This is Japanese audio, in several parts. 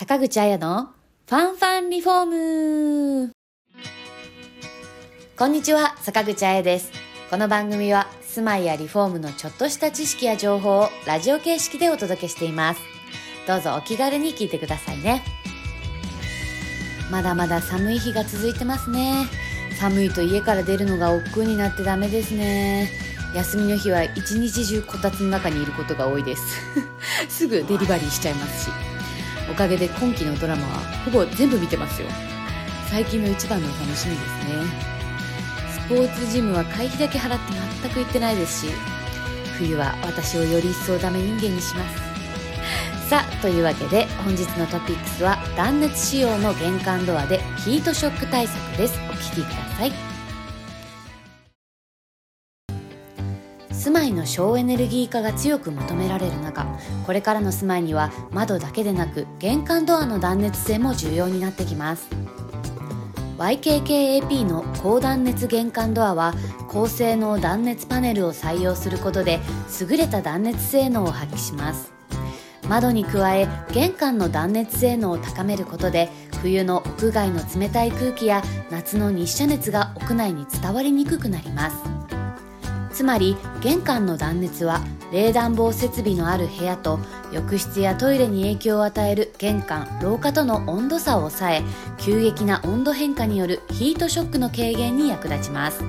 坂口彩のファンファンリフォームこんにちは、坂口彩です。この番組は住まいやリフォームのちょっとした知識や情報をラジオ形式でお届けしています。どうぞお気軽に聞いてくださいね。まだまだ寒い日が続いてますね。寒いと家から出るのが億劫になってダメですね。休みの日は一日中こたつの中にいることが多いです。すぐデリバリーしちゃいますし。おかげで今期のドラマはほぼ全部見てますよ。最近の一番の楽しみですね。スポーツジムは会費だけ払って全く行ってないですし冬は私をより一層ダメ人間にします。さあというわけで本日のトピックスは断熱仕様の玄関ドアでヒートショック対策です。お聞きください。住まいの省エネルギー化が強く求められる中これからの住まいには窓だけでなく玄関ドアの断熱性も重要になってきます。YKKAP の高断熱玄関ドアは高性能断熱パネルを採用することで優れた断熱性能を発揮します。窓に加え玄関の断熱性能を高めることで冬の屋外の冷たい空気や夏の日射熱が屋内に伝わりにくくなります。つまり玄関の断熱は冷暖房設備のある部屋と浴室やトイレに影響を与える玄関廊下との温度差を抑え急激な温度変化によるヒートショックの軽減に役立ちます。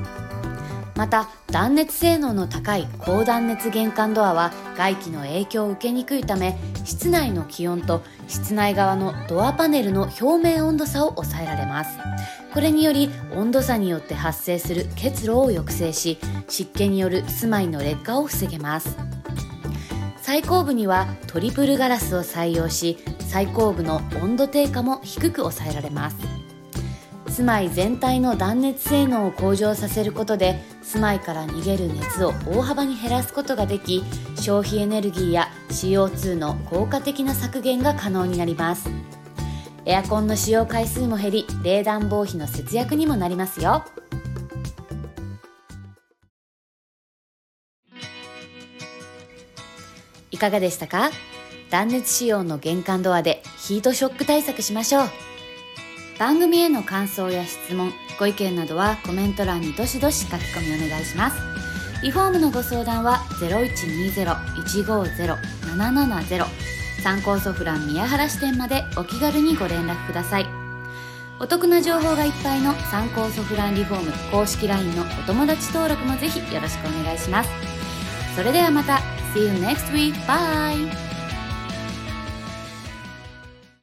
また断熱性能の高い高断熱玄関ドアは外気の影響を受けにくいため室内の気温と室内側のドアパネルの表面温度差を抑えられます。これにより温度差によって発生する結露を抑制し湿気による住まいの劣化を防げます。最後部にはトリプルガラスを採用し最後部の温度低下も低く抑えられます。住まい全体の断熱性能を向上させることで住まいから逃げる熱を大幅に減らすことができ消費エネルギーや CO2 の効果的な削減が可能になります。エアコンの使用回数も減り冷暖房費の節約にもなりますよ。いかがでしたか？断熱仕様の玄関ドアでヒートショック対策しましょう。番組への感想や質問ご意見などはコメント欄にどしどし書き込みお願いしますリフォームのご相談は0120-150-770参考ソフラン宮原支店までお気軽にご連絡くださいお得な情報がいっぱいの参考ソフランリフォーム公式 LINE のお友達登録もぜひよろしくお願いしますそれではまた See you next week. Bye!